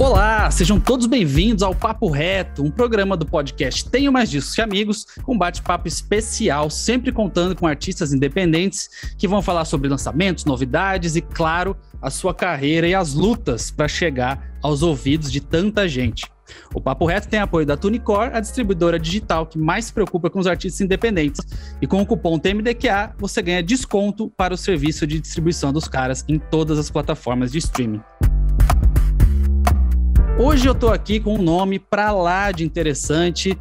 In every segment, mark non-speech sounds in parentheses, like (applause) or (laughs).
Olá, sejam todos bem-vindos ao Papo Reto, um programa do podcast Tenho Mais Discos que Amigos, um bate-papo especial, sempre contando com artistas independentes que vão falar sobre lançamentos, novidades e, claro, a sua carreira e as lutas para chegar aos ouvidos de tanta gente. O Papo Reto tem apoio da Tunicor, a distribuidora digital que mais se preocupa com os artistas independentes. E com o cupom TMDQA, você ganha desconto para o serviço de distribuição dos caras em todas as plataformas de streaming. Hoje eu tô aqui com um nome pra lá de interessante.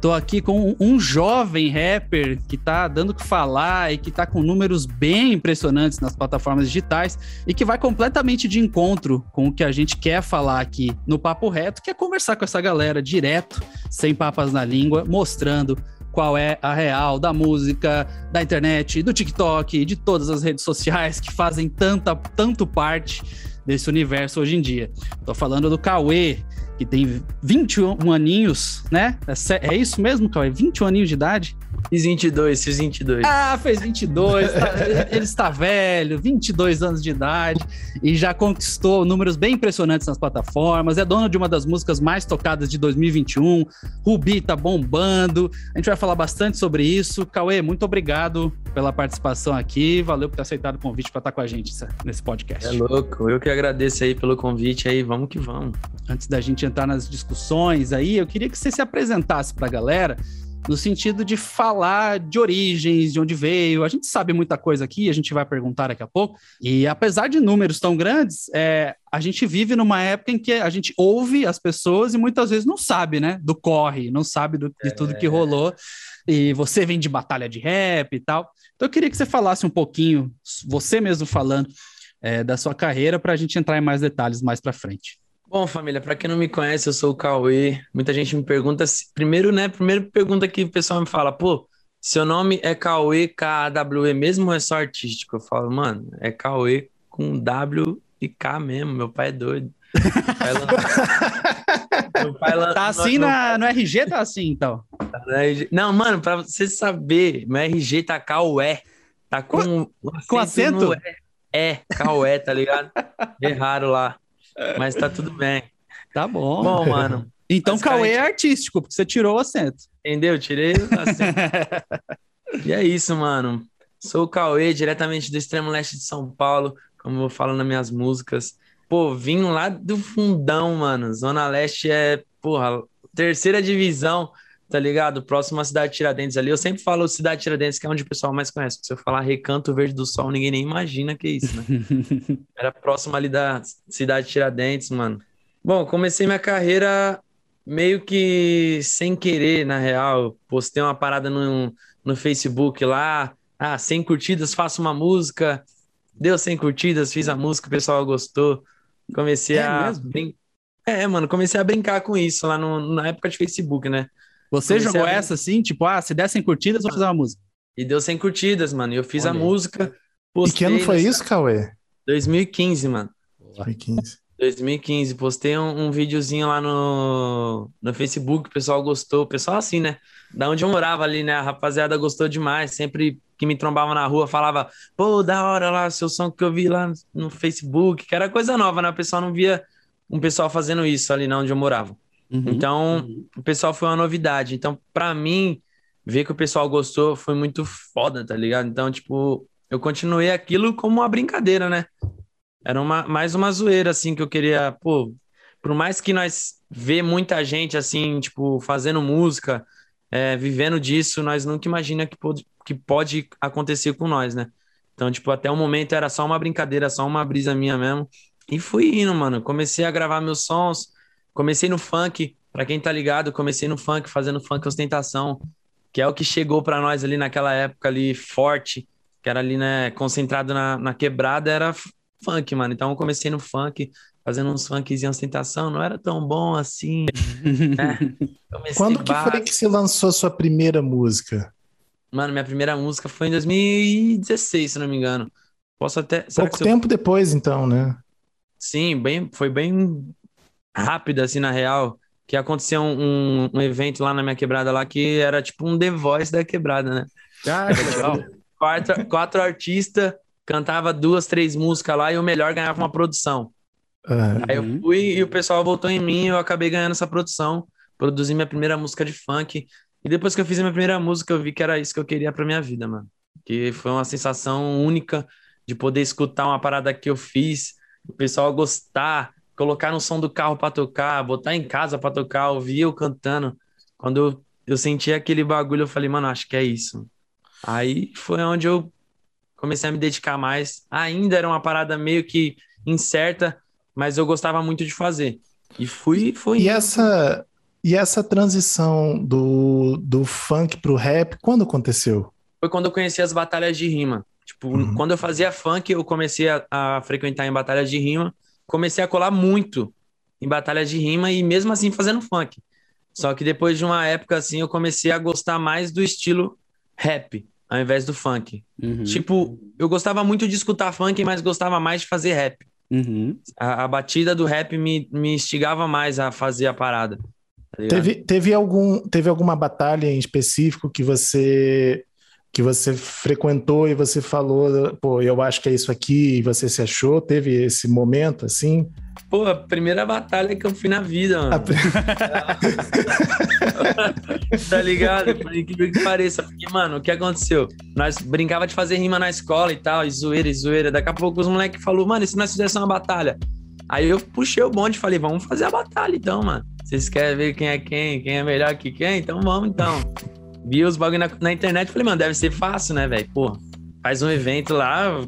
Tô aqui com um jovem rapper que tá dando o que falar e que tá com números bem impressionantes nas plataformas digitais e que vai completamente de encontro com o que a gente quer falar aqui no Papo Reto, que é conversar com essa galera direto, sem papas na língua, mostrando qual é a real da música, da internet, do TikTok, de todas as redes sociais que fazem tanta, tanto parte desse universo hoje em dia. Tô falando do Cauê, que tem 21 aninhos, né? É, é isso mesmo, Cauê? 21 aninhos de idade? Fiz 22, fiz 22. Ah, fez 22. tá, ele está velho, 22 anos de idade e já conquistou números bem impressionantes nas plataformas. É dono de uma das músicas mais tocadas de 2021. Rubi tá bombando. A gente vai falar bastante sobre isso. Cauê, muito obrigado pela participação aqui. Valeu por ter aceitado o convite para estar com a gente nesse podcast. É louco. Eu que agradeço aí pelo convite aí. Vamos que vamos. Antes da gente entrar nas discussões aí, eu queria que você se apresentasse para a galera no sentido de falar de origens, de onde veio. A gente sabe muita coisa aqui, a gente vai perguntar daqui a pouco. E apesar de números tão grandes, é, a gente vive numa época em que a gente ouve as pessoas e muitas vezes não sabe, né? Do corre, não sabe do, de tudo que rolou. E você vem de batalha de rap e tal. Então eu queria que você falasse um pouquinho, você mesmo falando, é, da sua carreira, para a gente entrar em mais detalhes mais para frente. Bom, família, para quem não me conhece, eu sou o Cauê. Muita gente me pergunta, primeiro, né? Primeira pergunta que o pessoal me fala, pô, seu nome é Cauê, K-A-W-E mesmo ou é só artístico? Eu falo, mano, é Cauê com W e K mesmo, meu pai é doido. meu pai (laughs) tá assim na, no RG, tá assim, então? Tá não, mano, pra você saber, meu RG tá Cauê. Tá com, com acento? É, Cauê, tá ligado? (laughs) Erraram lá. Mas tá tudo bem. Tá bom. Bom, mano. Então Cauê é artístico, porque você tirou o acento. Entendeu? Tirei o acento. (laughs) e é isso, mano. Sou o Cauê, diretamente do extremo leste de São Paulo, como eu falo nas minhas músicas. Pô, vim lá do fundão, mano. Zona Leste é, porra, terceira divisão, tá ligado? Próximo à cidade de Tiradentes ali. Eu sempre falo cidade de Tiradentes, que é onde o pessoal mais conhece. Se eu falar Recanto Verde do Sol, ninguém nem imagina que é isso, né? (laughs) Era próximo ali da cidade de Tiradentes, mano. Bom, comecei minha carreira meio que sem querer, na real. Postei uma parada no, no Facebook lá. Ah, 100 curtidas, faço uma música. Deu 100 curtidas, fiz a música, o pessoal gostou. Comecei é a. Mesmo? É, mano, comecei a brincar com isso lá no, na época de Facebook, né? Você comecei jogou a... essa assim, tipo, ah, se der 100 curtidas, vou fazer uma música. E deu 100 curtidas, mano. E eu fiz Olha. a música. E que ano foi isso, Cauê? 2015, mano. 2015. 2015. Postei um, um videozinho lá no, no Facebook, o pessoal gostou. O pessoal assim, né? Da onde eu morava ali, né? A rapaziada gostou demais. Sempre que me trombava na rua, falava, pô, da hora lá, seu som que eu vi lá no Facebook, que era coisa nova, né? O pessoal não via um pessoal fazendo isso ali na onde eu morava. Uhum, então, uhum. o pessoal foi uma novidade. Então, para mim, ver que o pessoal gostou foi muito foda, tá ligado? Então, tipo, eu continuei aquilo como uma brincadeira, né? Era uma, mais uma zoeira, assim, que eu queria, pô, por mais que nós vê muita gente, assim, tipo, fazendo música, é, vivendo disso, nós nunca imagina que pode, que pode acontecer com nós, né? Então, tipo, até o momento era só uma brincadeira, só uma brisa minha mesmo. E fui indo, mano. Comecei a gravar meus sons, comecei no funk. Pra quem tá ligado, comecei no funk, fazendo funk ostentação, que é o que chegou para nós ali naquela época ali forte, que era ali, né, concentrado na, na quebrada, era funk, mano. Então eu comecei no funk, fazendo uns funks em ostentação, não era tão bom assim. né? (laughs) Quando que foi que você lançou sua primeira música? Mano, minha primeira música foi em 2016, se não me engano. Posso até. Pouco tempo eu... depois, então, né? Sim, bem, foi bem rápido, assim, na real. Que aconteceu um, um evento lá na minha quebrada lá que era tipo um The Voice da quebrada, né? Ah, legal. quatro, quatro artistas, cantava duas, três músicas lá e o melhor ganhava uma produção. Uhum. Aí eu fui e o pessoal voltou em mim e eu acabei ganhando essa produção. Produzi minha primeira música de funk. E depois que eu fiz a minha primeira música, eu vi que era isso que eu queria pra minha vida, mano. Que foi uma sensação única de poder escutar uma parada que eu fiz, o pessoal gostar, colocar no som do carro para tocar, botar em casa para tocar, ouvir eu cantando. Quando eu, eu senti aquele bagulho, eu falei, mano, acho que é isso. Aí foi onde eu comecei a me dedicar mais. Ainda era uma parada meio que incerta, mas eu gostava muito de fazer. E fui, foi. E essa e essa transição do, do funk pro rap, quando aconteceu? Foi quando eu conheci as batalhas de rima. Tipo, uhum. quando eu fazia funk, eu comecei a, a, frequentar em batalhas de rima, comecei a colar muito em batalhas de rima e mesmo assim fazendo funk. Só que depois de uma época assim, eu comecei a gostar mais do estilo rap ao invés do funk. Uhum. Tipo, eu gostava muito de escutar funk, mas gostava mais de fazer rap. Uhum. A, a, batida do rap me, me instigava mais a fazer a parada. Tá teve, teve, algum, teve alguma batalha em específico que você que você frequentou e você falou, pô, eu acho que é isso aqui, e você se achou? Teve esse momento assim? Pô, a primeira batalha que eu fui na vida, mano. (laughs) tá ligado? Por incrível que pareça. Porque, mano, o que aconteceu? Nós brincava de fazer rima na escola e tal, e zoeira, e zoeira. Daqui a pouco os moleques falaram, mano, e se nós fizéssemos uma batalha? Aí eu puxei o bonde e falei, vamos fazer a batalha então, mano. Vocês querem ver quem é quem, quem é melhor que quem? Então vamos então vi os bagulho na, na internet e falei, mano, deve ser fácil, né, velho? Pô, faz um evento lá,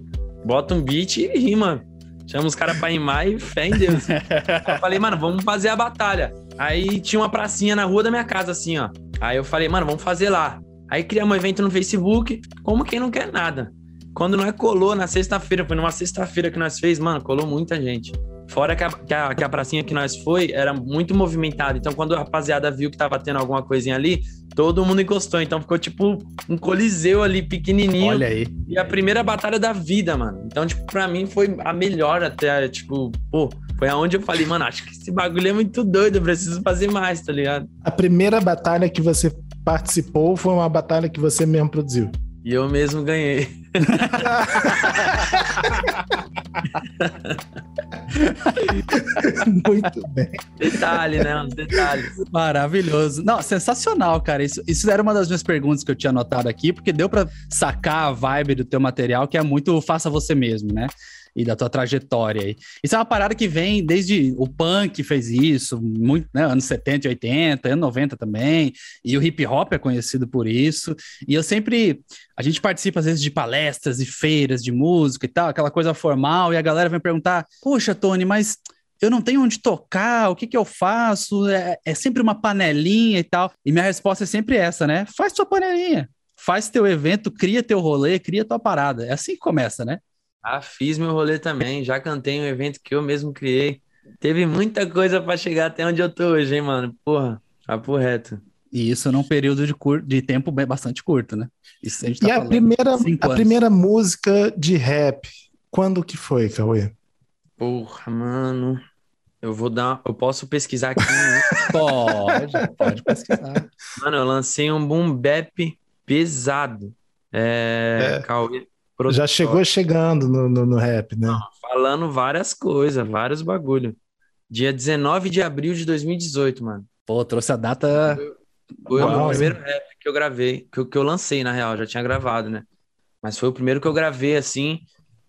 bota um beat e rima. Chama os caras pra rimar e fé em Deus. (laughs) eu falei, mano, vamos fazer a batalha. Aí tinha uma pracinha na rua da minha casa, assim, ó. Aí eu falei, mano, vamos fazer lá. Aí criamos um evento no Facebook, como quem não quer nada. Quando nós colou na sexta-feira, foi numa sexta-feira que nós fez, mano, colou muita gente. Fora que a, que a, que, a, pracinha que nós foi era muito movimentada. Então, quando a rapaziada viu que tava tendo alguma coisinha ali, todo mundo encostou. Então, ficou tipo um coliseu ali pequenininho. Olha aí. E a primeira batalha da vida, mano. Então, tipo, pra mim foi a melhor até. Tipo, pô, foi aonde eu falei, mano, acho que esse bagulho é muito doido. Eu preciso fazer mais, tá ligado? A primeira batalha que você participou foi uma batalha que você mesmo produziu. E eu mesmo ganhei. (laughs) Muito bem. Detalhe, né? Uns detalhes. Maravilhoso. Não, sensacional, cara. Isso, isso era uma das minhas perguntas que eu tinha anotado aqui, porque deu para sacar a vibe do teu material, que é muito faça você mesmo, né? E da tua trajetória. Isso é uma parada que vem desde o punk fez isso, muito, né, anos 70 e 80, anos 90 também, e o hip hop é conhecido por isso. E eu sempre a gente participa às vezes de palestras e feiras de música e tal, aquela coisa formal, e a galera vem perguntar: "Poxa, Tony, mas eu não tenho onde tocar, o que que eu faço? É, é sempre uma panelinha e tal". E minha resposta é sempre essa, né? Faz tua panelinha faz teu evento, cria teu rolê, cria tua parada. É assim que começa, né? Ah, fiz meu rolê também, já cantei um evento que eu mesmo criei. Teve muita coisa para chegar até onde eu tô hoje, hein, mano? Porra, papo reto. E isso num período de, cur... de tempo bastante curto, né? Isso a tá e a primeira, a primeira música de rap, quando que foi, Cauê? Porra, mano. Eu vou dar. Eu posso pesquisar aqui. Né? (laughs) pode, pode pesquisar. Mano, eu lancei um boom bap pesado. É, é. Cauê, já chegou chegando no, no, no rap, né? Não, falando várias coisas, vários bagulho. Dia 19 de abril de 2018, mano. Pô, trouxe a data. Foi Uau, o primeiro rap que eu gravei, que eu, que eu lancei, na real, já tinha gravado, né? Mas foi o primeiro que eu gravei, assim.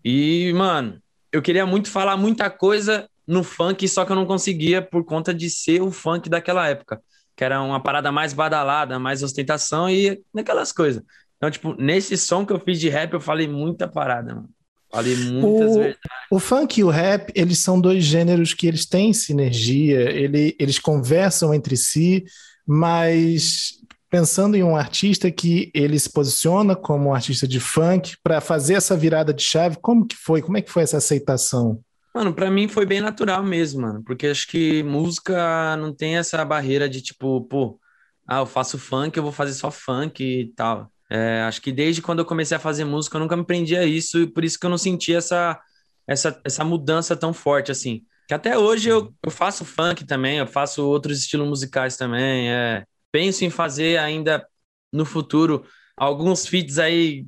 E, mano, eu queria muito falar muita coisa no funk, só que eu não conseguia por conta de ser o funk daquela época. Que era uma parada mais badalada, mais ostentação e naquelas coisas. Então, tipo, nesse som que eu fiz de rap, eu falei muita parada, mano. Falei muitas o, verdades. O funk e o rap, eles são dois gêneros que eles têm sinergia, ele, eles conversam entre si, mas pensando em um artista que ele se posiciona como um artista de funk para fazer essa virada de chave, como que foi? Como é que foi essa aceitação? Mano, para mim foi bem natural mesmo, mano, porque acho que música não tem essa barreira de tipo, pô, ah, eu faço funk, eu vou fazer só funk e tal. É, acho que desde quando eu comecei a fazer música, eu nunca me prendi a isso, e por isso que eu não senti essa, essa, essa mudança tão forte assim. Que até hoje eu, eu faço funk também, eu faço outros estilos musicais também. É, penso em fazer ainda no futuro alguns feats aí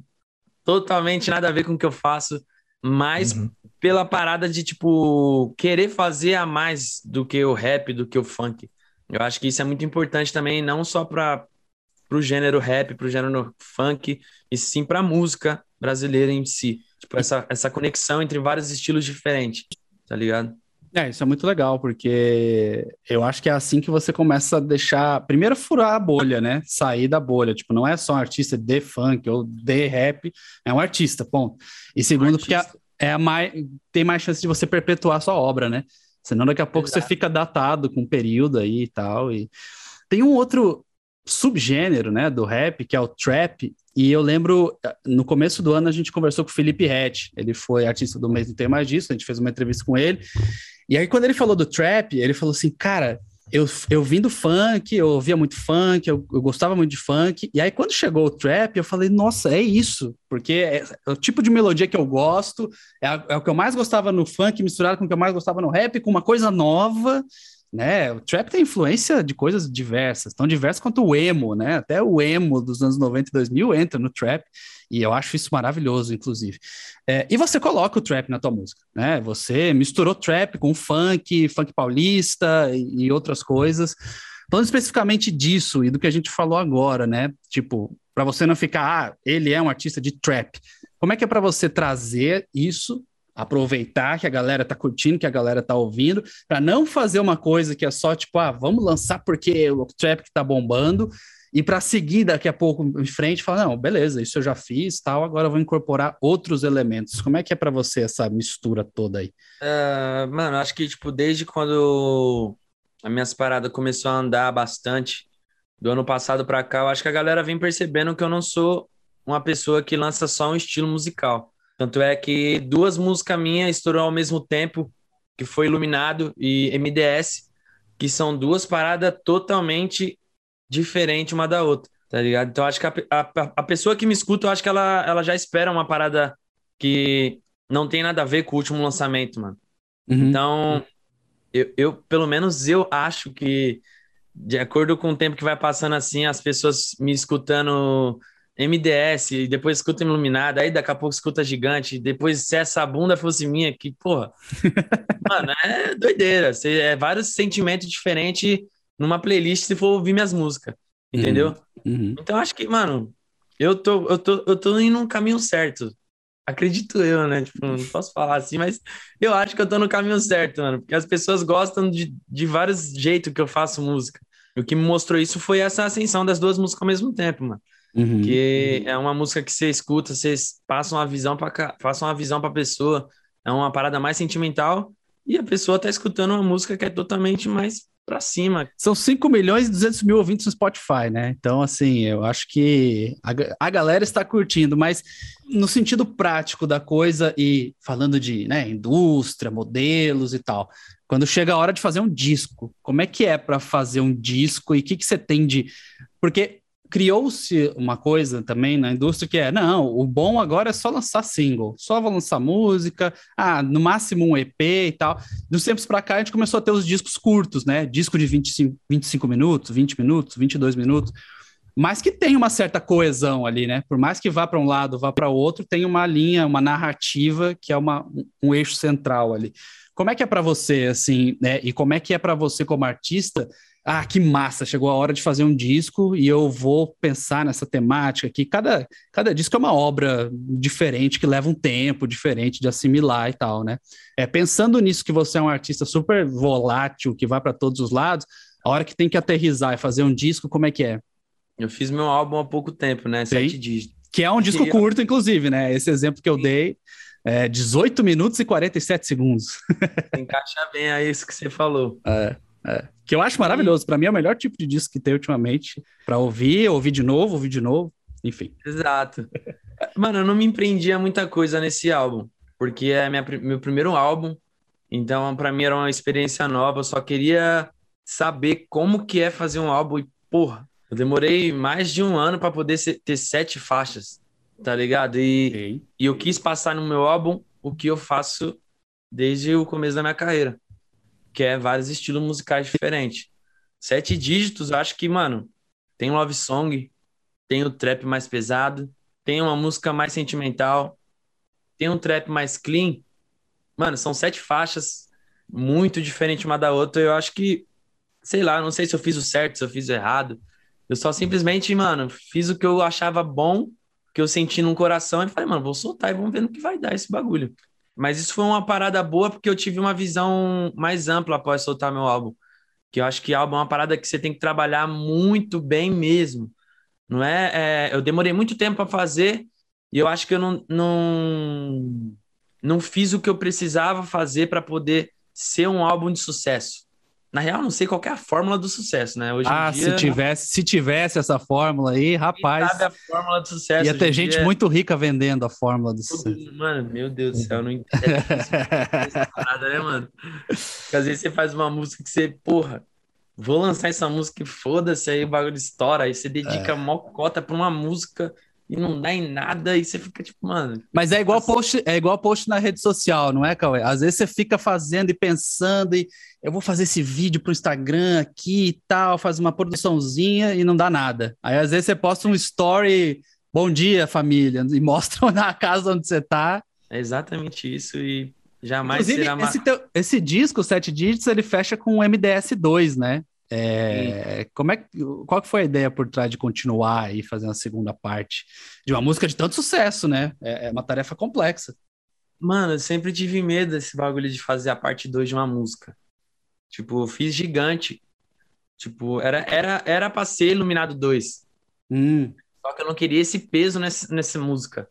totalmente nada a ver com o que eu faço. mas uhum. pela parada de, tipo, querer fazer a mais do que o rap, do que o funk. Eu acho que isso é muito importante também, não só para o gênero rap, para o gênero funk, e sim para a música brasileira em si. Tipo, essa, essa conexão entre vários estilos diferentes, tá ligado? É, isso é muito legal, porque eu acho que é assim que você começa a deixar. Primeiro, furar a bolha, né? Sair da bolha. Tipo, não é só um artista de funk ou de rap, é um artista, ponto. E segundo, um porque é, é a mais, tem mais chance de você perpetuar a sua obra, né? Senão daqui a pouco Exato. você fica datado com um período aí e tal. E tem um outro subgênero, né, do rap, que é o trap, e eu lembro, no começo do ano a gente conversou com o Felipe Rett, ele foi artista do mês, não tem mais disso, a gente fez uma entrevista com ele, e aí quando ele falou do trap, ele falou assim, cara, eu, eu vim do funk, eu ouvia muito funk, eu, eu, gostava muito de funk, e aí quando chegou o trap, eu falei, nossa, é isso, porque é, é o tipo de melodia que eu gosto, é, é, o que eu mais gostava no funk, misturado com o que eu mais gostava no rap, com uma coisa nova, né? O trap tem influência de coisas diversas, tão diversas quanto o emo, né? Até o emo dos anos 90 e 2000 entra no trap, e eu acho isso maravilhoso, inclusive. É, e você coloca o trap na tua música, né? Você misturou trap com funk, funk paulista e, e outras coisas. Falando especificamente disso e do que a gente falou agora, né? Tipo, para você não ficar, ah, ele é um artista de trap. Como é que é para você trazer isso aproveitar que a galera tá curtindo, que a galera tá ouvindo, para não fazer uma coisa que é só tipo, ah, vamos lançar porque o trap que tá bombando, e para seguir daqui a pouco em frente, falar, não, beleza, isso eu já fiz, tal, agora vou incorporar outros elementos. Como é que é para você essa mistura toda aí? Uh, mano, acho que tipo desde quando a minhas paradas começou a andar bastante do ano passado para cá, eu acho que a galera vem percebendo que eu não sou uma pessoa que lança só um estilo musical. Tanto é que duas músicas minhas estourou ao mesmo tempo, que foi Iluminado e MDS, que são duas paradas totalmente diferentes uma da outra, tá ligado? Então acho que a, a, a pessoa que me escuta, eu acho que ela, ela já espera uma parada que não tem nada a ver com o último lançamento, mano. Uhum. Então, eu, eu, pelo menos eu acho que, de acordo com o tempo que vai passando assim, as pessoas me escutando MDS, depois escuta Iluminada, aí daqui a pouco escuta Gigante, depois se essa bunda fosse minha, que porra. (laughs) Mano, é doideira. É vários sentimentos diferentes numa playlist se for ouvir minhas músicas, entendeu? Uhum. Uhum. Então acho que, mano, eu tô, eu, tô, eu tô indo no caminho certo. Acredito eu, né? Tipo, não posso falar assim, mas eu acho que eu tô no caminho certo, mano. Porque as pessoas gostam de, de vários jeitos que eu faço música. E o que me mostrou isso foi essa ascensão das duas músicas ao mesmo tempo, mano. Uhum. Que é uma música que você escuta, você passa uma visão para passa uma visão para a pessoa, é uma parada mais sentimental e a pessoa tá escutando uma música que é totalmente mais para cima. São 5 milhões e 200 mil ouvintes no Spotify, né? Então, assim, eu acho que a, a galera está curtindo, mas no sentido prático da coisa e falando de né, indústria, modelos e tal, quando chega a hora de fazer um disco, como é que é para fazer um disco e o que, que você tem de. Porque criou-se uma coisa também na indústria que é, não, o bom agora é só lançar single, só vou lançar música, ah, no máximo um EP e tal. Dos tempos para cá a gente começou a ter os discos curtos, né? Disco de 25, 25 minutos, 20 minutos, 22 minutos, mas que tem uma certa coesão ali, né? Por mais que vá para um lado, vá para outro, tem uma linha, uma narrativa que é uma, um eixo central ali. Como é que é para você, assim, né? E como é que é para você como artista ah, que massa, chegou a hora de fazer um disco e eu vou pensar nessa temática aqui. Cada, cada disco é uma obra diferente, que leva um tempo diferente de assimilar e tal, né? É, pensando nisso que você é um artista super volátil, que vai para todos os lados, a hora que tem que aterrizar e fazer um disco, como é que é? Eu fiz meu álbum há pouco tempo, né? Sete dígitos. Que é um disco curto, inclusive, né? Esse exemplo que eu Sim. dei é 18 minutos e 47 segundos. (laughs) Encaixa bem aí isso que você falou. É. É, que eu acho maravilhoso. Para mim é o melhor tipo de disco que tem ultimamente. para ouvir, ouvir de novo, ouvir de novo, enfim. Exato. (laughs) Mano, eu não me empreendia muita coisa nesse álbum, porque é minha, meu primeiro álbum. Então, para mim era uma experiência nova. Eu só queria saber como que é fazer um álbum e, porra, eu demorei mais de um ano para poder ser, ter sete faixas, tá ligado? E, e eu quis passar no meu álbum o que eu faço desde o começo da minha carreira que é vários estilos musicais diferentes. Sete dígitos, acho que, mano, tem love song, tem o trap mais pesado, tem uma música mais sentimental, tem um trap mais clean. Mano, são sete faixas, muito diferente uma da outra. Eu acho que, sei lá, não sei se eu fiz o certo, se eu fiz o errado. Eu só simplesmente, mano, fiz o que eu achava bom, que eu senti no coração e falei, mano, vou soltar e vamos ver no que vai dar esse bagulho. Mas isso foi uma parada boa porque eu tive uma visão mais ampla após soltar meu álbum. Que eu acho que álbum é uma parada que você tem que trabalhar muito bem mesmo. Não é? é eu demorei muito tempo para fazer e eu acho que eu não, não, não fiz o que eu precisava fazer para poder ser um álbum de sucesso. Na real, não sei qual é a fórmula do sucesso, né? Hoje ah, dia, se tivesse, se tivesse essa fórmula aí, rapaz. Sabe a fórmula do sucesso. Ia ter gente dia, muito rica vendendo a fórmula do sucesso. Mano, meu Deus do céu, não (laughs) entendo essa parada, né, mano? Porque às vezes você faz uma música que você, porra, vou lançar essa música e foda-se, aí o bagulho estoura, aí você dedica é. mó cota pra uma música e não dá em nada e você fica tipo, mano. Mas é igual assim... post, é igual post na rede social, não é, Cauê? Às vezes você fica fazendo e pensando e eu vou fazer esse vídeo pro Instagram aqui e tal, faz uma produçãozinha e não dá nada. Aí às vezes você posta um story, bom dia, família, e mostra (laughs) na casa onde você tá. É exatamente isso e jamais Inclusive, será esse, teu, esse disco, Sete Dígitos, ele fecha com o MDS2, né? É, como é, qual que foi a ideia por trás de continuar aí fazendo a segunda parte de uma música de tanto sucesso, né? É, é uma tarefa complexa. Mano, eu sempre tive medo desse bagulho de fazer a parte 2 de uma música. Tipo, fiz gigante. Tipo, era, era, era pra ser Iluminado 2. Hum. Só que eu não queria esse peso nessa, nessa música.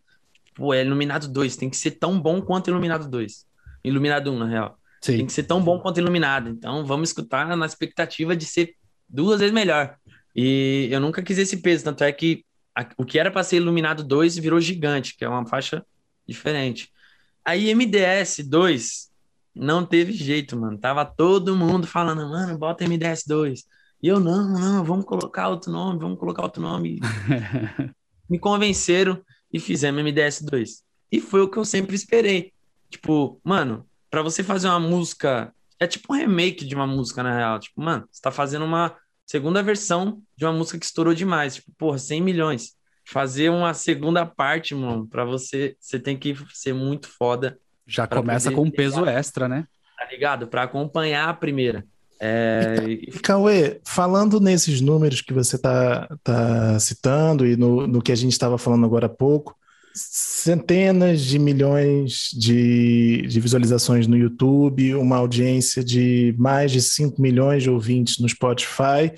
Pô, é Iluminado 2, tem que ser tão bom quanto Iluminado 2. Iluminado 1, na real. Sim. Tem que ser tão bom quanto Iluminado. Então, vamos escutar na expectativa de ser duas vezes melhor. E eu nunca quis esse peso, tanto é que a, o que era para ser Iluminado 2 virou Gigante, que é uma faixa diferente. Aí MDS 2 não teve jeito, mano. Tava todo mundo falando, mano, bota MDS 2. E eu, não, não, vamos colocar outro nome, vamos colocar outro nome. (laughs) Me convenceram e fizemos MDS 2. E foi o que eu sempre esperei. Tipo, mano, para você fazer uma música, é tipo um remake de uma música, na real. Tipo, mano, você tá fazendo uma segunda versão de uma música que estourou demais. Tipo, porra, 100 milhões. Fazer uma segunda parte, mano, para você, você tem que ser muito foda já começa com um peso extra, né? Tá ligado? Para acompanhar a primeira. É... Cauê, falando nesses números que você está tá citando e no, no que a gente estava falando agora há pouco, centenas de milhões de, de visualizações no YouTube, uma audiência de mais de 5 milhões de ouvintes no Spotify.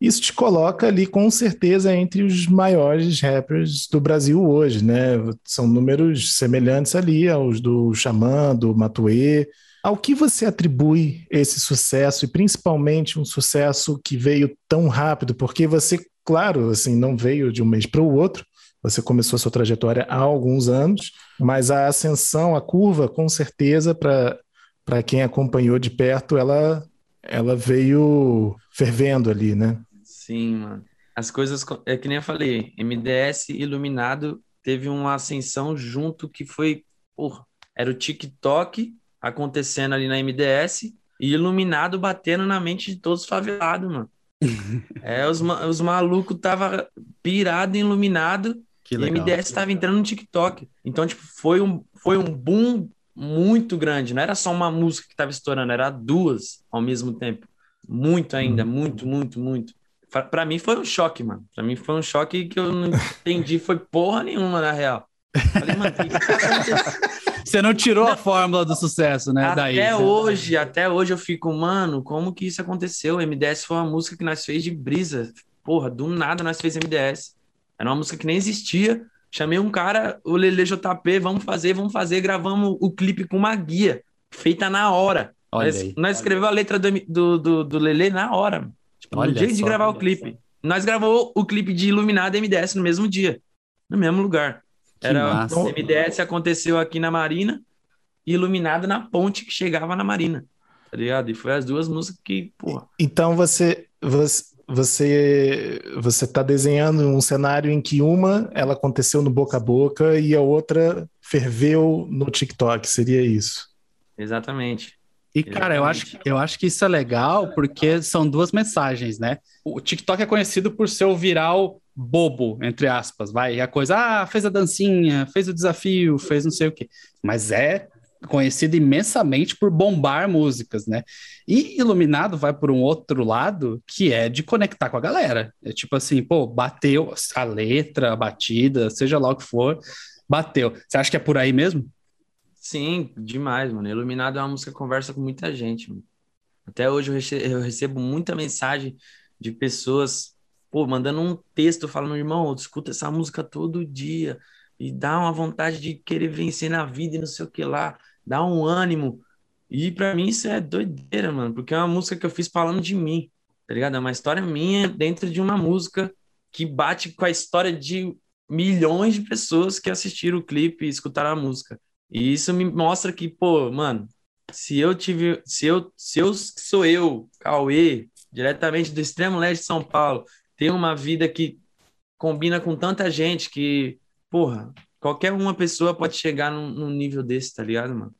Isso te coloca ali com certeza entre os maiores rappers do Brasil hoje, né? São números semelhantes ali aos do Xamã, do Matuê. Ao que você atribui esse sucesso e principalmente um sucesso que veio tão rápido? Porque você, claro, assim, não veio de um mês para o outro. Você começou a sua trajetória há alguns anos, mas a ascensão, a curva, com certeza, para quem acompanhou de perto, ela, ela veio fervendo ali, né? Sim, mano. As coisas, é que nem eu falei, MDS Iluminado teve uma ascensão junto que foi, porra, era o TikTok acontecendo ali na MDS e Iluminado batendo na mente de todos os favelados, mano. (laughs) é, os, os malucos tava pirado em Iluminado que e MDS tava entrando no TikTok. Então, tipo, foi um, foi um boom muito grande. Não era só uma música que tava estourando, era duas ao mesmo tempo. Muito ainda, uhum. muito, muito, muito. Para mim foi um choque, mano. Para mim foi um choque que eu não entendi, foi porra nenhuma, na real. Falei, mano, que que Você não tirou não, a fórmula do sucesso, né? Até daí, hoje, até hoje eu fico, mano, como que isso aconteceu? MDS foi uma música que nós fez de brisa. Porra, do nada nós fez MDS. Era uma música que nem existia. Chamei um cara, o Lele JP, vamos fazer, vamos fazer. Gravamos o clipe com uma guia, feita na hora. Olha nós, aí, nós escrevemos a letra do, do, do, do Lele na hora. Tipo, Olha no dia só, de gravar o clipe. Só. Nós gravou o clipe de Iluminado MDS no mesmo dia, no mesmo lugar. Que Era massa. MDS aconteceu aqui na Marina e Iluminado na ponte que chegava na Marina. Tá ligado? E foi as duas músicas que, porra. Então você você você você tá desenhando um cenário em que uma ela aconteceu no boca a boca e a outra ferveu no TikTok, seria isso? Exatamente. E, cara, eu acho, eu acho que isso é legal porque são duas mensagens, né? O TikTok é conhecido por ser o viral bobo, entre aspas, vai. A coisa, ah, fez a dancinha, fez o desafio, fez não sei o quê. Mas é conhecido imensamente por bombar músicas, né? E Iluminado vai por um outro lado, que é de conectar com a galera. É tipo assim, pô, bateu a letra, a batida, seja lá o que for, bateu. Você acha que é por aí mesmo? Sim, demais, mano. Iluminado é uma música que conversa com muita gente, mano. Até hoje eu recebo, muita mensagem de pessoas, pô, mandando um texto falando, irmão, escuta essa música todo dia e dá uma vontade de querer vencer na vida e não sei o que lá, dá um ânimo. E para mim isso é doideira, mano, porque é uma música que eu fiz falando de mim, tá ligado? É uma história minha dentro de uma música que bate com a história de milhões de pessoas que assistiram o clipe e escutaram a música. E isso me mostra que, pô, mano, se eu tive, se eu, se eu sou eu, Cauê, diretamente do extremo leste de São Paulo, tenho uma vida que combina com tanta gente que, porra, qualquer uma pessoa pode chegar num, num nível desse, tá ligado, mano?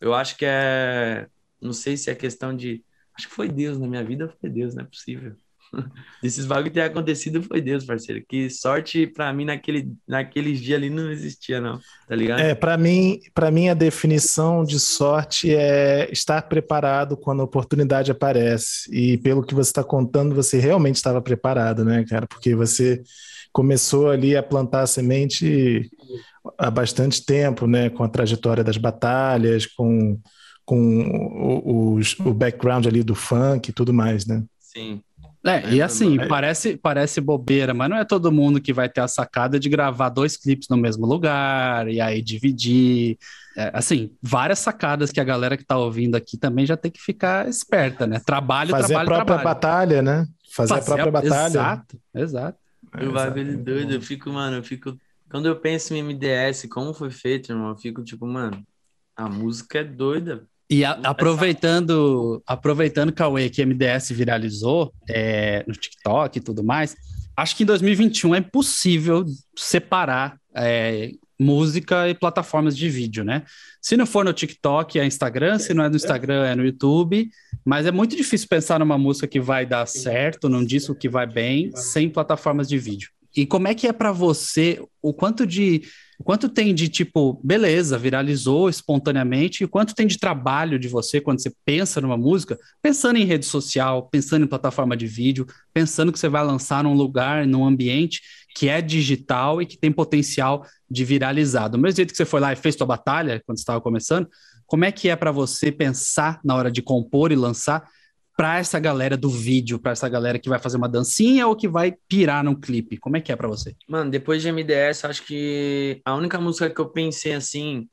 Eu acho que é, não sei se é questão de, acho que foi Deus na minha vida, foi Deus, não é possível. (laughs) Desses bagulho ter acontecido foi Deus, parceiro. Que sorte para mim naquele, naqueles dias ali não existia, não, tá ligado? É, para mim, para mim a definição de sorte é estar preparado quando a oportunidade aparece. E pelo que você está contando, você realmente estava preparado, né, cara? Porque você começou ali a plantar a semente há bastante tempo, né? Com a trajetória das batalhas, com, com o, o, o background ali do funk e tudo mais, né? Sim. É, e assim, parece, parece bobeira, mas não é todo mundo que vai ter a sacada de gravar dois clipes no mesmo lugar e aí dividir. É, assim, várias sacadas que a galera que tá ouvindo aqui também já tem que ficar esperta, né? Trabalho, Fazer trabalho, a própria trabalho. batalha, né? Fazer, Fazer a própria a... batalha. Exato, exato. É, o bagulho doido, eu fico, mano, eu fico. Quando eu penso em MDS, como foi feito, irmão, eu fico tipo, mano, a música é doida. E a, aproveitando, aproveitando, Cauê, que MDS viralizou é, no TikTok e tudo mais, acho que em 2021 é impossível separar é, música e plataformas de vídeo, né? Se não for no TikTok, é Instagram, se não é no Instagram, é no YouTube, mas é muito difícil pensar numa música que vai dar certo, num disco que vai bem, sem plataformas de vídeo. E como é que é para você o quanto de quanto tem de tipo, beleza, viralizou espontaneamente, e quanto tem de trabalho de você quando você pensa numa música, pensando em rede social, pensando em plataforma de vídeo, pensando que você vai lançar num lugar, num ambiente que é digital e que tem potencial de viralizar. Do mesmo jeito que você foi lá e fez sua batalha quando estava começando, como é que é para você pensar na hora de compor e lançar para essa galera do vídeo, para essa galera que vai fazer uma dancinha ou que vai pirar num clipe? Como é que é para você? Mano, depois de MDS, acho que a única música que eu pensei assim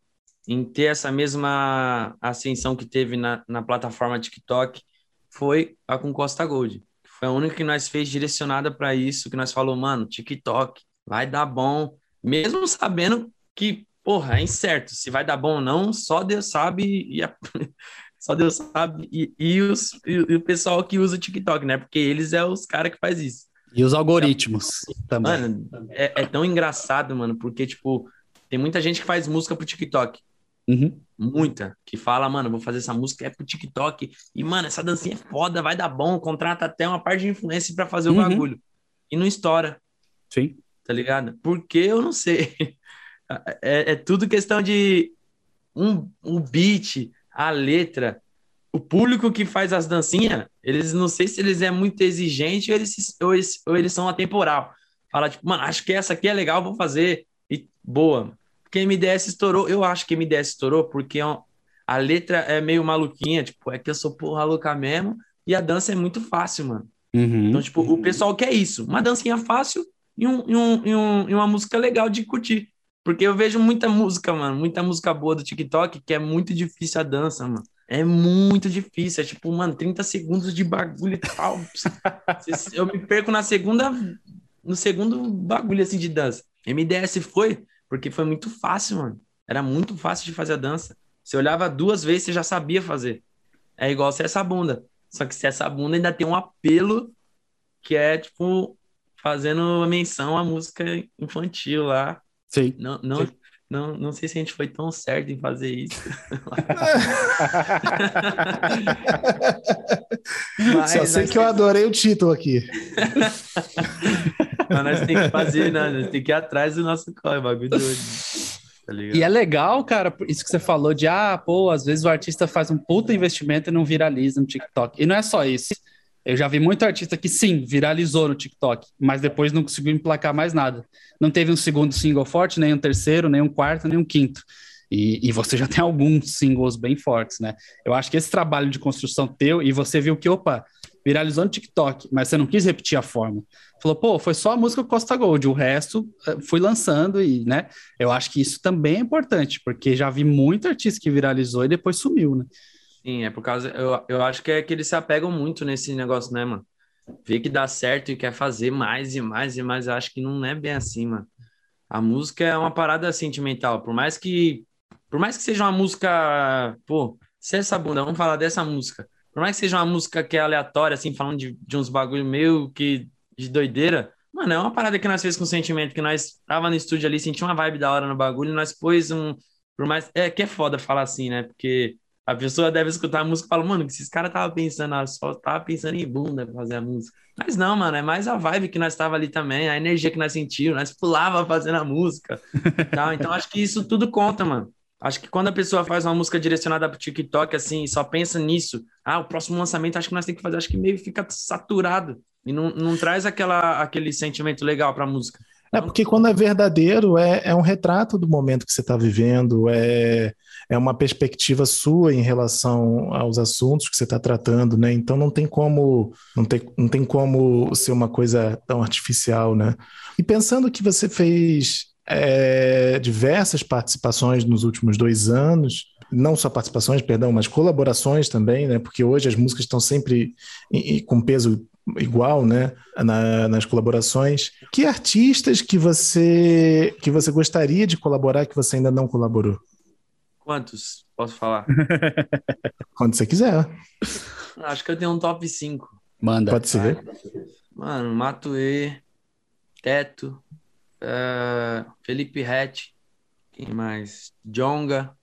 em ter essa mesma ascensão que teve na, na plataforma TikTok foi a com Costa Gold. Foi a única que nós fez direcionada para isso, que nós falou, mano, TikTok vai dar bom, mesmo sabendo que, porra, é incerto, se vai dar bom ou não, só Deus sabe e a... Só Deus sabe. E, e, os, e, o pessoal que usa o TikTok, né? Porque eles é os caras que faz isso. E os algoritmos também. Mano, é, é, tão engraçado, mano, porque, tipo, tem muita gente que faz música pro TikTok. Uhum. Muita. Que fala, mano, vou fazer essa música é pro TikTok. E, mano, essa dancinha é foda, vai dar bom. Contrata até uma parte de influência para fazer uhum. o bagulho. E não estoura. Sim. Tá ligado? Porque eu não sei. (laughs) É, é tudo questão de um, um beat, a letra, o público que faz as dancinhas, eles não sei se eles é muito exigente ou eles, ou eles, ou eles são atemporal. Fala, tipo, mano, acho que essa aqui é legal, vou fazer. E boa. Porque MDS estourou, eu acho que MDS estourou porque a letra é meio maluquinha, tipo, é que eu sou porra louca mesmo, e a dança é muito fácil, mano. Uhum. Então, tipo, o pessoal quer isso, uma dancinha fácil e, um, e, um, e, um, e uma música legal de curtir. Porque eu vejo muita música, mano, muita música boa do TikTok que é muito difícil a dança, mano. É muito difícil, é tipo, mano, 30 segundos de bagulho e tal. (laughs) eu me perco na segunda, no segundo bagulho assim de dança. MDS foi porque foi muito fácil, mano. Era muito fácil de fazer a dança. Você olhava duas vezes, você já sabia fazer. É igual se essa bunda. Só que se essa bunda ainda tem um apelo que é, tipo, fazendo menção à música infantil lá. Sim. Não, não, Sim. Não, não sei se a gente foi tão certo em fazer isso. (laughs) Mas, Só sei que eu adorei o título aqui. (laughs) Então nós temos que fazer, né? Nós temos que ir atrás do nosso corre, bagulho doido. Tá e é legal, cara, isso que você falou de, ah, pô, às vezes o artista faz um puta investimento e não viraliza no TikTok. E não é só isso. Eu já vi muito artista que sim, viralizou no TikTok, mas depois não conseguiu emplacar mais nada. Não teve um segundo single forte, nem um terceiro, nem um quarto, nem um quinto. E, e, você já tem alguns singles bem fortes, né? Eu acho que esse trabalho de construção teu, e você viu que, opa, viralizou no TikTok, mas você não quis repetir a forma. Falou, pô, foi só a música Costa Gold, o resto eh, fui lançando e, né? Eu acho que isso também é importante, porque já vi muito artista que viralizou e depois sumiu, né? Sim, é por causa. Eu, eu acho que é que eles se apegam muito nesse negócio, né, mano? Vê que dá certo e quer fazer mais e mais e mais. Eu acho que não é bem assim, mano. A música é uma parada sentimental. Por mais que. Por mais que seja uma música. Pô, se essa bunda, vamos falar dessa música. Por mais que seja uma música que é aleatória, assim, falando de, de uns bagulho meio que de doideira. Mano, é uma parada que nós fez com sentimento, que nós tava no estúdio ali, sentia uma vibe da hora no bagulho, nós pôs um. Por mais. É que é foda falar assim, né? Porque a pessoa deve escutar a música e fala, mano, que esses caras tava pensando, só tava pensando em bunda pra fazer a música. Mas não, mano, é mais a vibe que nós tava ali também, a energia que nós sentimos, nós pulava fazendo a música. Então acho que isso tudo conta, mano. Acho que quando a pessoa faz uma música direcionada pro TikTok, assim, só pensa nisso, ah, o próximo lançamento acho que nós temos que fazer, acho que meio fica saturado e não, não traz aquela, aquele sentimento legal pra música. É porque quando é verdadeiro, é, é um retrato do momento que você está vivendo, é, é uma perspectiva sua em relação aos assuntos que você está tratando, né? Então não tem como não tem, não tem como ser uma coisa tão artificial, né? E pensando que você fez é, diversas participações nos últimos dois anos, não só participações, perdão, mas colaborações também, né? Porque hoje as músicas estão sempre em, em, com peso igual, né, na, nas colaborações. Que artistas que você que você gostaria de colaborar que você ainda não colaborou? Quantos? Posso falar? (laughs) Quando você quiser. Acho que eu tenho um top 5. Manda. Pode ser. Mano, Matuê, Teto, uh, Felipe Rett, quem mais? Jonga,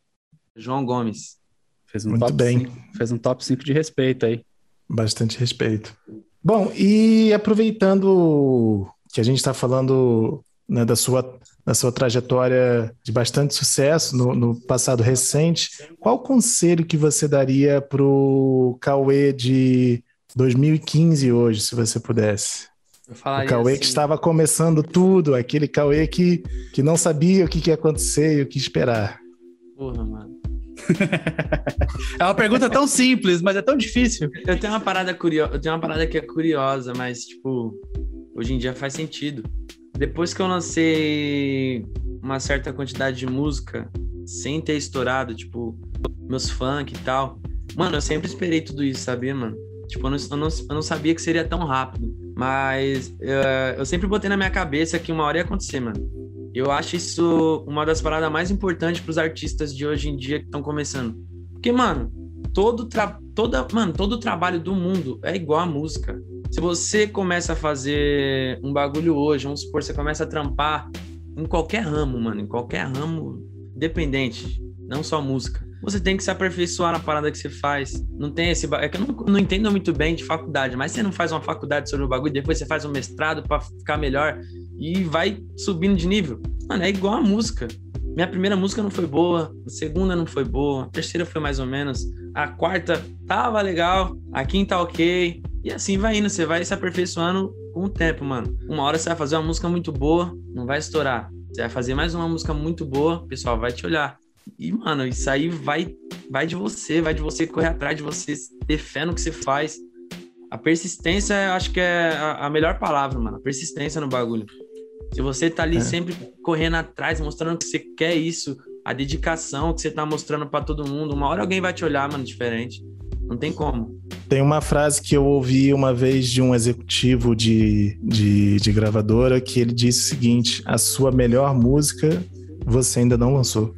João Gomes. Fez um Muito top bem. 5, fez um top 5 de respeito aí. Bastante respeito. Bom, e aproveitando que a gente está falando né, da, sua, da sua trajetória de bastante sucesso no, no passado recente, qual conselho que você daria para o Cauê de 2015 hoje, se você pudesse? o Cauê assim... que estava começando tudo, aquele Cauê que, que não sabia o que, que ia acontecer e o que esperar. Porra, mano. (laughs) é uma pergunta tão simples, mas é tão difícil. Eu tenho uma parada curiosa, eu tenho uma parada que é curiosa, mas tipo, hoje em dia faz sentido. Depois que eu lancei uma certa quantidade de música, sem ter estourado, tipo, meus funk e tal, mano, eu sempre esperei tudo isso, sabia, mano? Tipo, eu não, eu não, eu não sabia que seria tão rápido. Mas uh, eu sempre botei na minha cabeça que uma hora ia acontecer, mano. Eu acho isso uma das paradas mais importantes para os artistas de hoje em dia que estão começando. Porque, mano, todo, tra toda, mano, todo trabalho do mundo é igual a música. Se você começa a fazer um bagulho hoje, vamos supor, você começa a trampar em qualquer ramo, mano, em qualquer ramo dependente, não só música. Você tem que se aperfeiçoar na parada que você faz. Não tem esse. É que eu não, não entendo muito bem de faculdade, mas você não faz uma faculdade sobre o bagulho, depois você faz um mestrado para ficar melhor e vai subindo de nível. Mano, é igual a música. Minha primeira música não foi boa, a segunda não foi boa, a terceira foi mais ou menos, a quarta tava legal, a quinta ok, e assim vai indo, você vai se aperfeiçoando com o tempo, mano. Uma hora você vai fazer uma música muito boa, não vai estourar. Você vai fazer mais uma música muito boa, o pessoal vai te olhar. E, mano, isso aí vai, vai de você, vai de você correr atrás de você, ter fé no que você faz. A persistência, acho que é a, a melhor palavra, mano. A persistência no bagulho. Se você tá ali é. sempre correndo atrás, mostrando que você quer isso, a dedicação que você tá mostrando para todo mundo, uma hora alguém vai te olhar, mano, diferente. Não tem como. Tem uma frase que eu ouvi uma vez de um executivo de, de, de gravadora que ele disse o seguinte: a sua melhor música você ainda não lançou.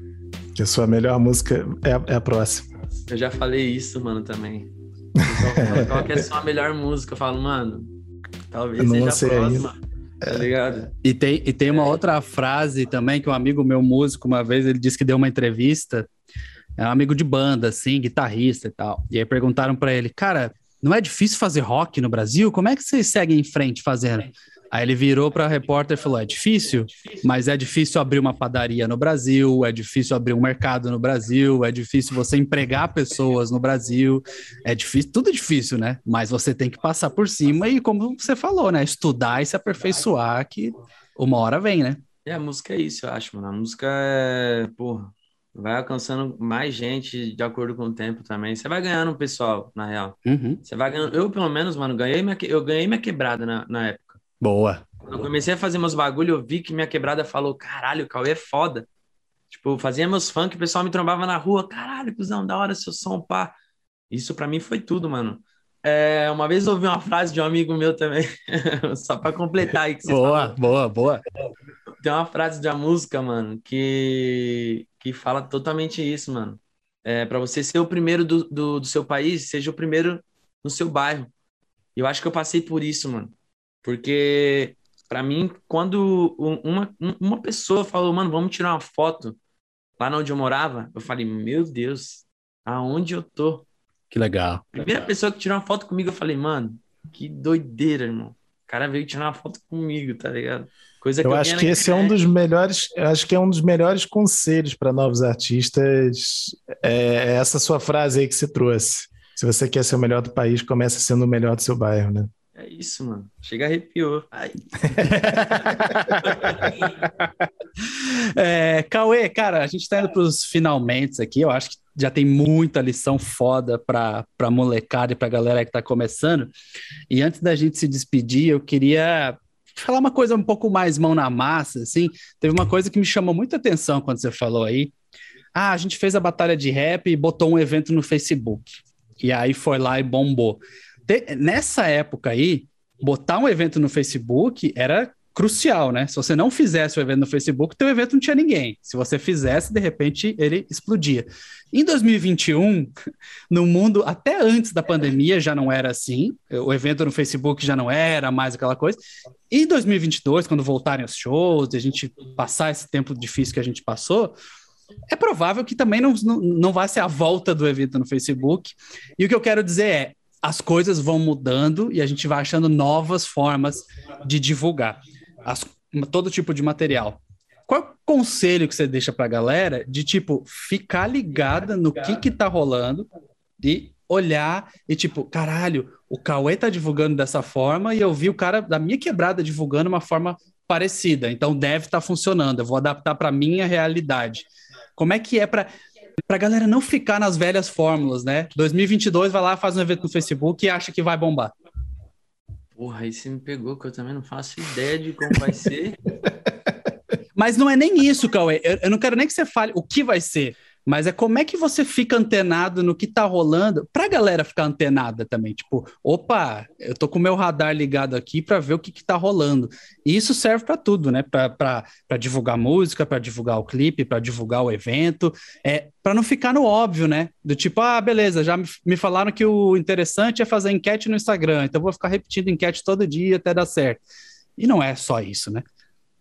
Que a sua melhor música é a, é a próxima. Eu já falei isso, mano, também. (laughs) qual que é a sua melhor música? Eu falo, mano, talvez seja a próxima. Ainda. Tá ligado? E tem, e tem uma é. outra frase também que um amigo meu músico, uma vez, ele disse que deu uma entrevista. É um amigo de banda, assim, guitarrista e tal. E aí perguntaram para ele, cara, não é difícil fazer rock no Brasil? Como é que vocês seguem em frente fazendo? Aí ele virou para a repórter e falou: é difícil, mas é difícil abrir uma padaria no Brasil, é difícil abrir um mercado no Brasil, é difícil você empregar pessoas no Brasil, é difícil, tudo é difícil, né? Mas você tem que passar por cima e, como você falou, né? Estudar e se aperfeiçoar, que uma hora vem, né? É, a música é isso, eu acho, mano. A música é, porra, vai alcançando mais gente de acordo com o tempo também. Você vai ganhando pessoal, na real. Uhum. Você vai ganhando. Eu, pelo menos, mano, ganhei minha, eu ganhei minha quebrada na, na época. Boa. Quando eu comecei a fazer meus bagulho, eu vi que minha quebrada falou: caralho, o Cauê é foda. Tipo, eu fazia meus funk, o pessoal me trombava na rua, caralho, cuzão, da hora seu som, pá. Isso pra mim foi tudo, mano. É, uma vez eu ouvi uma frase de um amigo meu também, (laughs) só pra completar aí que você Boa, falou. boa, boa. Tem uma frase de uma música, mano, que, que fala totalmente isso, mano. É, para você ser o primeiro do, do, do seu país, seja o primeiro no seu bairro. E eu acho que eu passei por isso, mano. Porque, pra mim, quando um- uma, um- uma pessoa falou, mano, vamos tirar uma foto lá onde eu morava, eu falei, meu Deus, aonde eu tô? Que legal. Primeira pessoa que tirou uma foto comigo, eu falei, mano, que doideira, irmão. O cara veio tirar uma foto comigo, tá ligado? Coisa Eu eu acho que esse é um dos melhores, eu acho que é um dos melhores conselhos para novos artistas. É essa sua frase aí que você trouxe. Se você quer ser o melhor do país, comece sendo o melhor do seu bairro, né? É isso, mano. Chega arrepiou. Ai. (laughs) É, Cauê, cara, a gente está indo para os finalmente aqui. Eu acho que já tem muita lição foda para a molecada e para a galera que está começando. E antes da gente se despedir, eu queria falar uma coisa um pouco mais mão na massa. Assim, teve uma coisa que me chamou muita atenção quando você falou aí. Ah, a gente fez a batalha de rap e botou um evento no Facebook. E aí foi lá e bombou. Te- nessa época aí, botar um evento no Facebook era crucial, né? Se você não fizesse o evento no Facebook, teu evento não tinha ninguém. Se você fizesse, de repente ele explodia. Em 2021, (laughs) no mundo até antes da pandemia já não era assim. O evento no Facebook já não era mais aquela coisa. E em 2022, quando voltarem os shows, a gente passar esse tempo difícil que a gente passou, é provável que também não, não, não ser a volta do evento no Facebook. E o que eu quero dizer é, as coisas vão mudando e a gente vai achando novas formas de divulgar as- todo tipo de material. Qual é o conselho que você deixa para a galera de, tipo, ficar ligada no que que tá rolando e olhar e, tipo, caralho, o Cauê tá divulgando dessa forma e eu vi o cara da minha quebrada divulgando uma forma parecida, então deve estar funcionando, eu vou adaptar para minha realidade. Como é que é para para galera não ficar nas velhas fórmulas, né? 2022 vai lá, faz um evento no Facebook e acha que vai bombar. Porra, aí você me pegou, que eu também não faço ideia de como vai ser. (laughs) Mas não é nem isso, Cauê. Eu, eu não quero nem que você fale o que vai ser, mas é como é que você fica antenado no que tá rolando, pra galera ficar antenada também. Tipo, opa, eu tô com o meu radar ligado aqui para ver o que, que tá rolando. E isso serve para tudo, né? Para divulgar música, para divulgar o clipe, para divulgar o evento, é para não ficar no óbvio, né? Do tipo, ah, beleza, já me, falaram que o interessante é fazer enquete no Instagram, então vou ficar repetindo enquete todo dia até dar certo. E não é só isso, né?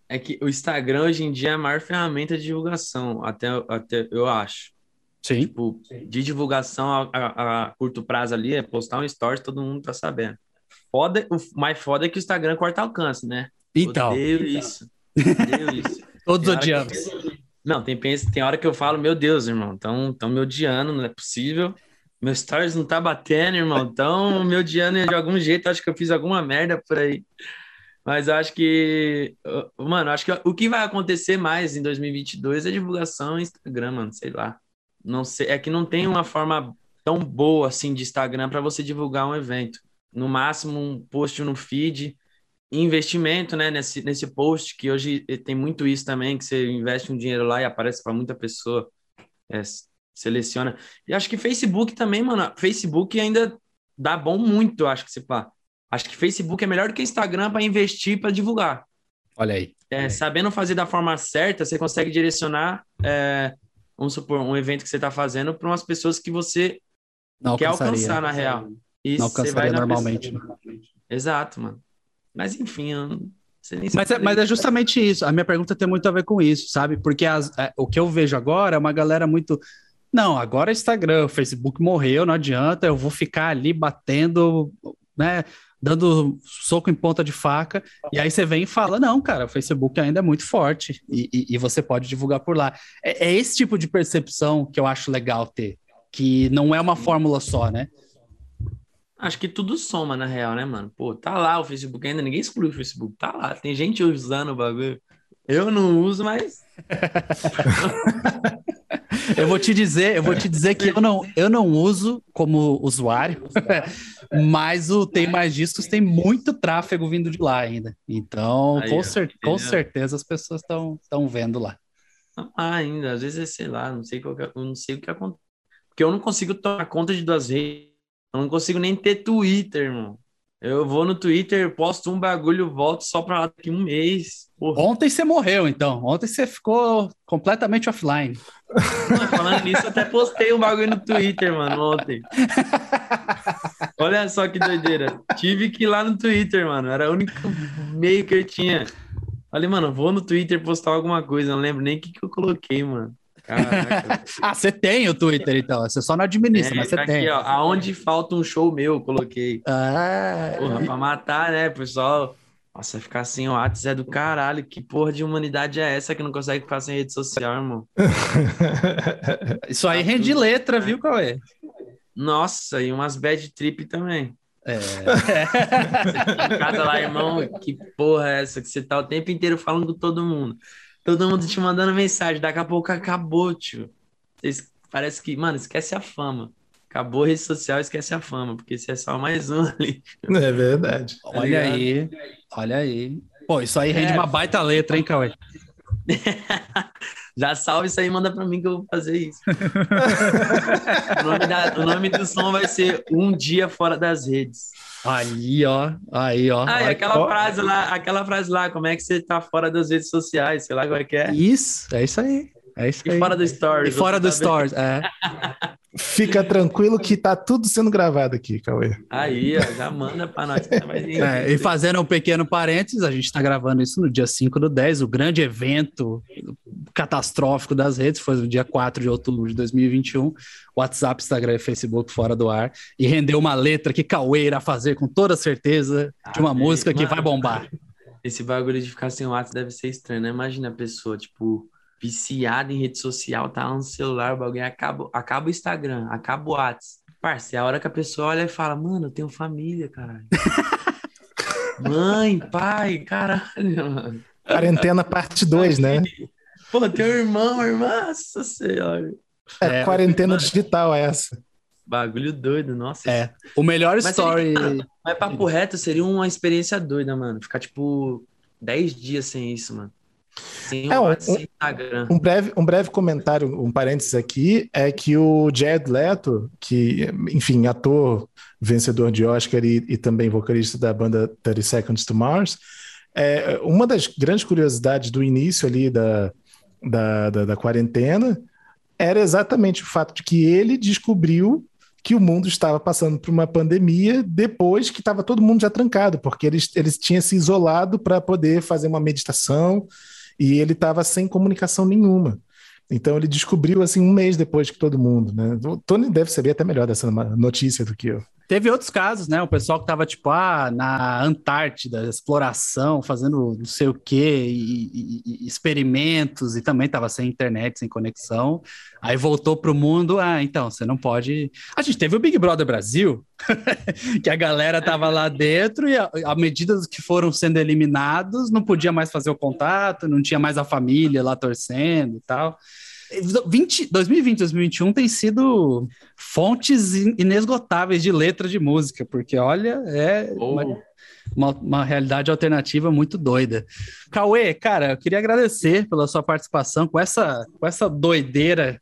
É que o Instagram hoje em dia é a maior ferramenta de divulgação, até, até eu acho. Sim. Tipo, de divulgação a, a- a curto prazo ali, é postar um stories, todo mundo tá sabendo. Foda, o mais foda é que o Instagram corta alcance, né? Então, Odeio isso. Odeio isso. todos (laughs) Tem hora que odiamos. Não, tem, tem hora que eu falo, meu Deus, irmão, estão tão me odiando, não é possível. Meu stories não tá batendo, irmão, estão me odiando de algum jeito, acho que eu fiz alguma merda por aí. Mas acho que, mano, acho que o que vai acontecer mais em 2022 é divulgação Instagram, mano, sei lá. Não sei, é que não tem uma forma tão boa assim de Instagram para você divulgar um evento. No máximo um post no feed, investimento, né, nesse, nesse post, que hoje tem muito isso também, que você investe um dinheiro lá e aparece para muita pessoa, é, seleciona. E acho que Facebook também, mano, Facebook ainda dá bom muito, acho que se pá. Acho que Facebook é melhor do que Instagram para investir, para divulgar. Olha aí. É, sabendo fazer da forma certa, você consegue direcionar, é, vamos supor, um evento que você está fazendo para umas pessoas que você Não quer alcançar, na real. E Não você alcançaria normalmente. pessoa. Exato, mano. Mas enfim, eu Mas é, mas é justamente isso. A minha pergunta tem muito a ver com isso, sabe? Porque as- é, o que eu vejo agora é uma galera muito. Não, agora é Instagram, o Facebook morreu, não adianta, eu vou ficar ali batendo né, dando soco em ponta de faca, e aí você vem e fala, não, cara, o Facebook ainda é muito forte, e, e, e você pode divulgar por lá. É, é, esse tipo de percepção que eu acho legal ter, que não é uma fórmula só, né? Acho que tudo soma, na real, né, mano? Pô, tá lá o Facebook ainda, ninguém excluiu o Facebook, tá lá, tem gente usando o bagulho. Eu não uso, mas. (laughs) eu vou te dizer, eu vou te dizer que eu não, eu não uso como usuário, (laughs) mas o Tem Mais Discos tem muito tráfego vindo de lá ainda. Então, Aí, com, cer com certeza as pessoas estão vendo lá. Ah, ainda, às vezes, sei lá, não sei, qual que, é, não sei o que acontece. Porque eu não consigo tomar conta de duas redes. Eu não consigo nem ter Twitter, irmão. Eu vou no Twitter, posto um bagulho, volto só pra lá daqui um mês. Porra. Ontem você morreu, então. Ontem você ficou completamente offline. Mano, falando nisso, até postei um bagulho no Twitter, mano, ontem. (laughs) Olha só que doideira. Tive que ir lá no Twitter, mano. Era o único meio que eu tinha. Falei, mano, vou no Twitter postar alguma coisa. Não lembro nem o que, que eu coloquei, mano. (laughs) ah, você tem o Twitter, então. Você só não administra, é, mas você tá tem. Aqui, ó, aonde falta um show meu, coloquei. Ah, porra, pra matar, né, pessoal? Nossa, ficar assim, o Whats é do caralho. Que porra de humanidade é essa que não consegue ficar sem rede social, irmão? (laughs) Isso aí tá rende tudo... letra, viu, Cauê? Nossa, e umas bad trip também. É. você casa lá, irmão, que porra é essa? Que você tá o tempo inteiro falando com todo mundo. Todo mundo te mandando mensagem, daqui a pouco acabou, tio. Vocês, parece que, mano, esquece a fama. Acabou a rede social, esquece a fama, porque você é só mais um ali. É verdade. Tá olha aí, olha aí. Pô, isso aí rende é. uma baita letra, hein, Cauê? (laughs) Já salve isso aí, manda pra mim que eu vou fazer isso. (laughs) o, nome da, o, nome do som vai ser Um Dia Fora das Redes. Aí, ó. Aí, ó. Ah, aquela ó. frase lá, aquela frase lá, como é que você tá fora das redes sociais? Sei lá como é que é. Isso, é isso aí. É isso e aí. fora do Stories. E fora do tá Stories, é. (laughs) Fica tranquilo que tá tudo sendo gravado aqui, Cauê. Aí, ó, já manda para nós. (laughs) É, e fazendo um pequeno parênteses, a gente está gravando isso no dia 5 do 10, o grande evento catastrófico das redes, foi no dia 4 de outubro de 2021. WhatsApp, Instagram e Facebook fora do ar. E rendeu uma letra que Cauê irá fazer com toda certeza de uma ah, música que vai bombar. Esse bagulho de ficar sem WhatsApp deve ser estranho, né? Imagina a pessoa, tipo viciado em rede social, tá no celular, o bagulho acaba, acaba o Instagram, acaba o WhatsApp. Parça, é a hora que a pessoa olha e fala, mano, eu tenho família, caralho. (laughs) Mãe, pai, caralho, mano. Quarentena parte 2, né? Pô, teu irmão, irmã, nossa senhora. É, é quarentena digital é essa. Bagulho doido, nossa. É. O melhor mas story. Seria, mas papo reto seria uma experiência doida, mano. Ficar tipo 10 dias sem isso, mano. Sim, é, um, um, um, breve, um breve comentário, um parênteses aqui, é que o Jared Leto, que, enfim, ator vencedor de Oscar e, e também vocalista da banda 30 Seconds to Mars, é, uma das grandes curiosidades do início ali da, da, da, da quarentena era exatamente o fato de que ele descobriu que o mundo estava passando por uma pandemia depois que estava todo mundo já trancado, porque eles, eles tinham se isolado para poder fazer uma meditação e ele estava sem comunicação nenhuma. Então ele descobriu assim um mês depois que todo mundo, né? O Tony deve saber até melhor dessa notícia do que eu. Teve outros casos, né? O pessoal que tava, tipo, ah, na Antártida, exploração, fazendo não sei o quê, e, e, e experimentos, e também tava sem internet, sem conexão. Aí voltou pro mundo, ah, então, você não pode. A gente teve o Big Brother Brasil, (laughs) que a galera tava lá dentro, e à medida que foram sendo eliminados, não podia mais fazer o contato, não tinha mais a família lá torcendo e tal. 20, 2020, 2021 tem sido fontes inesgotáveis de letra de música, porque olha, é oh. uma, uma, uma, realidade alternativa muito doida. Cauê, cara, eu queria agradecer pela sua participação com essa, com essa doideira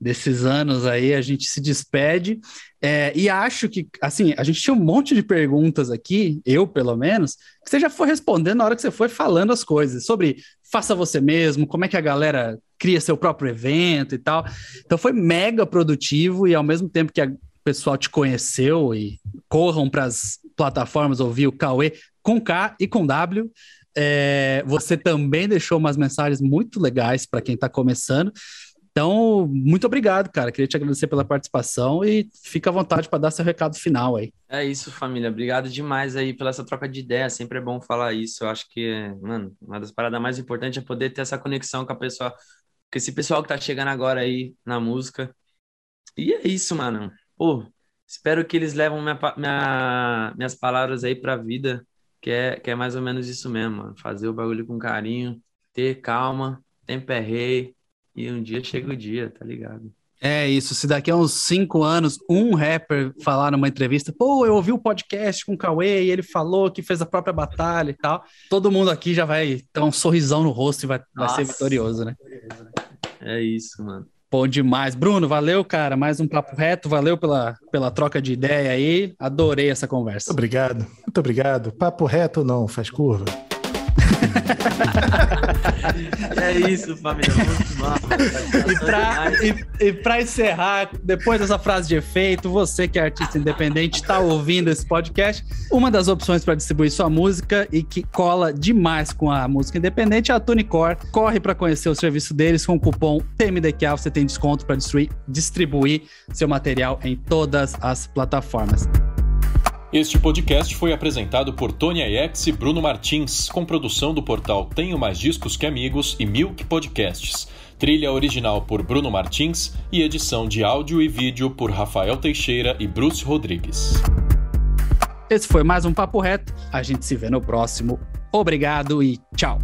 desses anos aí, a gente se despede. É, e acho que, assim, a gente tinha um monte de perguntas aqui, eu pelo menos, que você já foi respondendo na hora que você foi falando as coisas, sobre faça você mesmo, como é que a galera cria seu próprio evento e tal. Então foi mega produtivo e ao mesmo tempo que o pessoal te conheceu e corram para as plataformas ouvir o Cauê com K e com W. É, você também deixou umas mensagens muito legais para quem está começando. Então, muito obrigado, cara. Queria te agradecer pela participação e fica à vontade para dar seu recado final aí. É isso, família. Obrigado demais aí pela essa troca de ideia. Sempre é bom falar isso. Eu acho que, mano, uma das paradas mais importantes é poder ter essa conexão com a pessoa, com esse pessoal que tá chegando agora aí na música. E é isso, mano. Pô, espero que eles levam minha, minha, minhas palavras aí pra vida, que é, que é mais ou menos isso mesmo, mano. Fazer o bagulho com carinho, ter calma, tempo é rei, e um dia chega o dia, tá ligado? É isso, se daqui a uns cinco anos um rapper falar numa entrevista, pô, eu ouvi o um podcast com o Cauê e ele falou que fez a própria batalha e tal, todo mundo aqui já vai ter um sorrisão no rosto e vai, vai ser vitorioso, né? É isso, mano. Bom demais. Bruno, valeu, cara. Mais um papo reto. Valeu pela, pela troca de ideia aí. Adorei essa conversa. Muito obrigado. Muito obrigado. Papo reto não, faz curva. (laughs) é isso, família. Muito bom. E pra, e, e pra encerrar, depois dessa frase de efeito, você que é artista independente, está ouvindo esse podcast, uma das opções para distribuir sua música e que cola demais com a música independente é a TuneCore. Corre para conhecer o serviço deles com o cupom TMDQA, você tem desconto para distribuir seu material em todas as plataformas. Este podcast foi apresentado por Tony Ayex e Bruno Martins, com produção do portal Tenho Mais Discos Que Amigos e Milk Podcasts. Trilha original por Bruno Martins e edição de áudio e vídeo por Rafael Teixeira e Bruce Rodrigues. Esse foi mais um Papo Reto. A gente se vê no próximo. Obrigado e tchau.